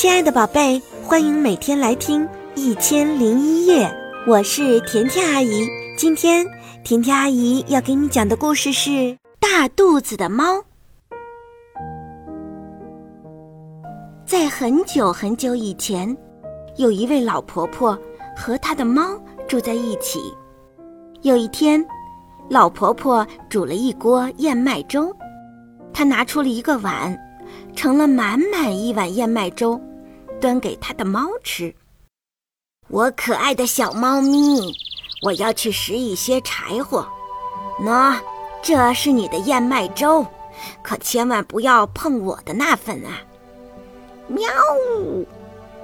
亲爱的宝贝，欢迎每天来听《一千零一夜》，我是甜甜阿姨。今天甜甜阿姨要给你讲的故事是《大肚子的猫》。在很久很久以前，有一位老婆婆和她的猫住在一起。有一天，老婆婆煮了一锅燕麦粥，她拿出了一个碗，盛了满满一碗燕麦粥。端给他的猫吃。我可爱的小猫咪，我要去拾一些柴火。喏，这是你的燕麦粥，可千万不要碰我的那份啊！喵，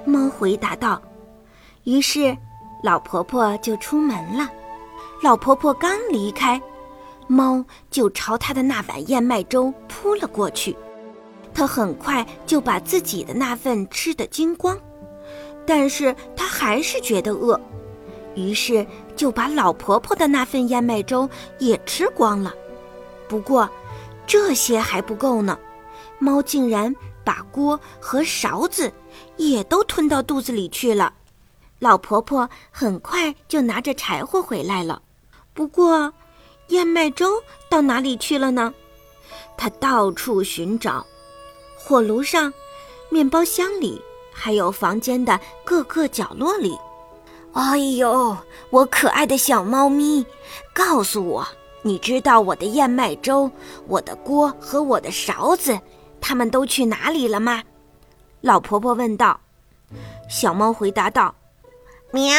猫回答道。于是，老婆婆就出门了。老婆婆刚离开，猫就朝她的那碗燕麦粥扑了过去。他很快就把自己的那份吃得精光，但是他还是觉得饿，于是就把老婆婆的那份燕麦粥也吃光了。不过，这些还不够呢，猫竟然把锅和勺子也都吞到肚子里去了。老婆婆很快就拿着柴火回来了，不过，燕麦粥到哪里去了呢？她到处寻找。火炉上，面包箱里，还有房间的各个角落里。哎呦，我可爱的小猫咪，告诉我，你知道我的燕麦粥、我的锅和我的勺子，它们都去哪里了吗？老婆婆问道。小猫回答道：“喵，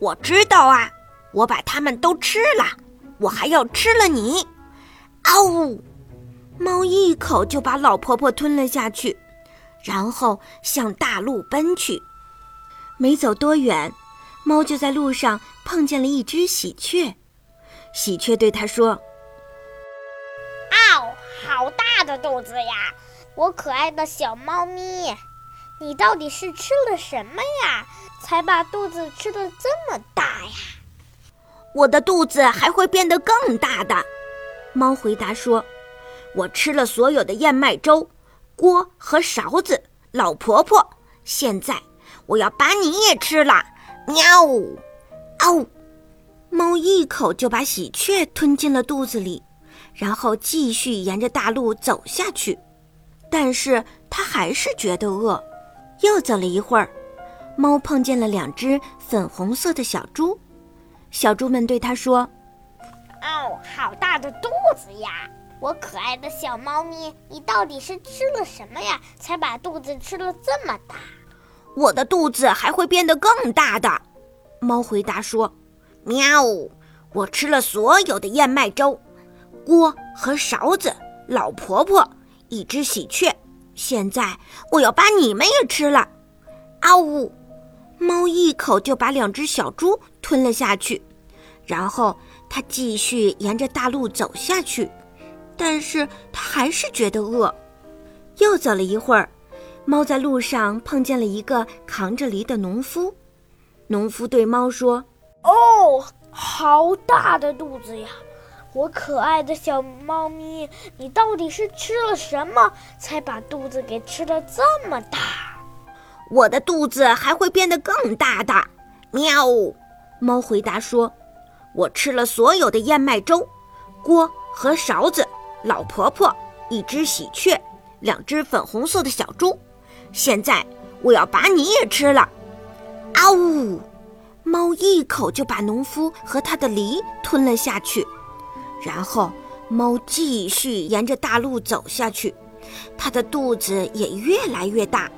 我知道啊，我把它们都吃了，我还要吃了你。”嗷呜！猫一口就把老婆婆吞了下去，然后向大路奔去。没走多远，猫就在路上碰见了一只喜鹊。喜鹊对它说：“哦，好大的肚子呀！我可爱的小猫咪，你到底是吃了什么呀，才把肚子吃的这么大呀？”我的肚子还会变得更大的，猫回答说。我吃了所有的燕麦粥，锅和勺子，老婆婆，现在我要把你也吃了！喵，嗷！猫一口就把喜鹊吞进了肚子里，然后继续沿着大路走下去。但是它还是觉得饿。又走了一会儿，猫碰见了两只粉红色的小猪。小猪们对它说：“哦，好大的肚子呀！”我可爱的小猫咪，你到底是吃了什么呀？才把肚子吃了这么大？我的肚子还会变得更大的。猫回答说：“喵，我吃了所有的燕麦粥，锅和勺子，老婆婆，一只喜鹊。现在我要把你们也吃了。”啊呜！猫一口就把两只小猪吞了下去，然后它继续沿着大路走下去。但是他还是觉得饿，又走了一会儿，猫在路上碰见了一个扛着梨的农夫。农夫对猫说：“哦，好大的肚子呀！我可爱的小猫咪，你到底是吃了什么，才把肚子给吃的这么大？”我的肚子还会变得更大的。喵，猫回答说：“我吃了所有的燕麦粥，锅和勺子。”老婆婆，一只喜鹊，两只粉红色的小猪。现在我要把你也吃了！啊呜！猫一口就把农夫和他的梨吞了下去。然后猫继续沿着大路走下去，它的肚子也越来越大，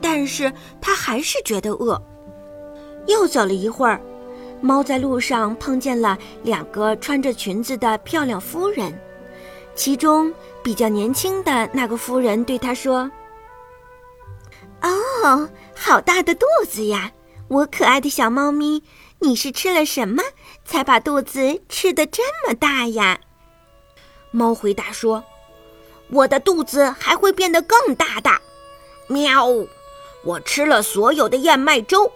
但是它还是觉得饿。又走了一会儿，猫在路上碰见了两个穿着裙子的漂亮夫人。其中比较年轻的那个夫人对他说：“哦，好大的肚子呀！我可爱的小猫咪，你是吃了什么才把肚子吃得这么大呀？”猫回答说：“我的肚子还会变得更大的。”喵！我吃了所有的燕麦粥，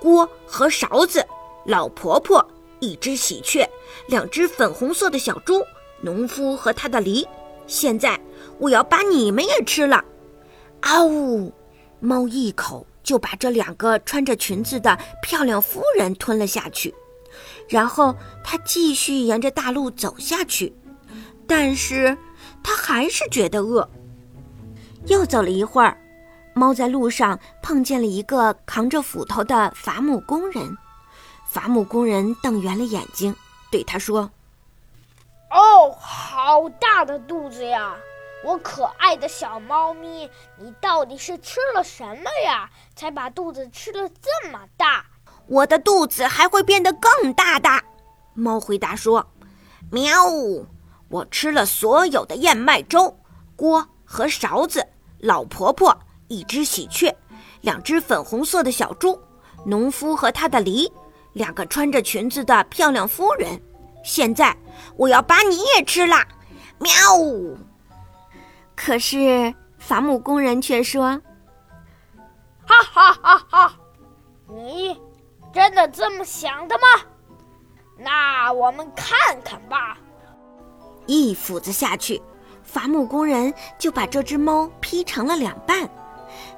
锅和勺子，老婆婆，一只喜鹊，两只粉红色的小猪。农夫和他的梨，现在我要把你们也吃了！啊呜！猫一口就把这两个穿着裙子的漂亮夫人吞了下去，然后它继续沿着大路走下去，但是它还是觉得饿。又走了一会儿，猫在路上碰见了一个扛着斧头的伐木工人。伐木工人瞪圆了眼睛，对他说：“哦，好大的肚子呀！我可爱的小猫咪，你到底是吃了什么呀，才把肚子吃了这么大？”“我的肚子还会变得更大的。”猫回答说。“喵，我吃了所有的燕麦粥、锅和勺子。”老婆婆，一只喜鹊，两只粉红色的小猪，农夫和他的梨，两个穿着裙子的漂亮夫人。现在我要把你也吃了，喵！可是伐木工人却说：“哈哈哈哈！你真的这么想的吗？那我们看看吧。”一斧子下去。伐木工人就把这只猫劈成了两半，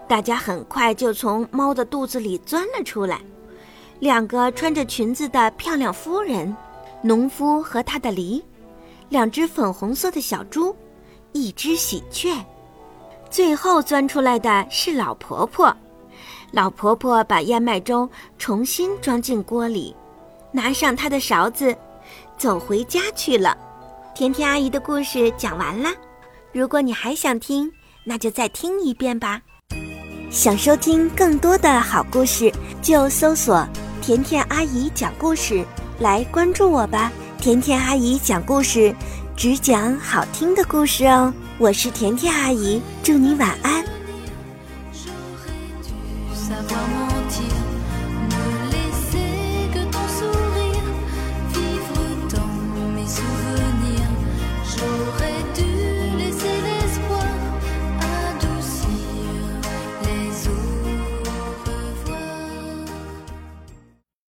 大家很快就从猫的肚子里钻了出来。两个穿着裙子的漂亮夫人，农夫和他的梨，两只粉红色的小猪，一只喜鹊，最后钻出来的是老婆婆。老婆婆把燕麦粥重新装进锅里，拿上她的勺子，走回家去了。甜甜阿姨的故事讲完啦。如果你还想听，那就再听一遍吧。想收听更多的好故事，就搜索“甜甜阿姨讲故事”来关注我吧。甜甜阿姨讲故事，只讲好听的故事哦。我是甜甜阿姨，祝你晚安。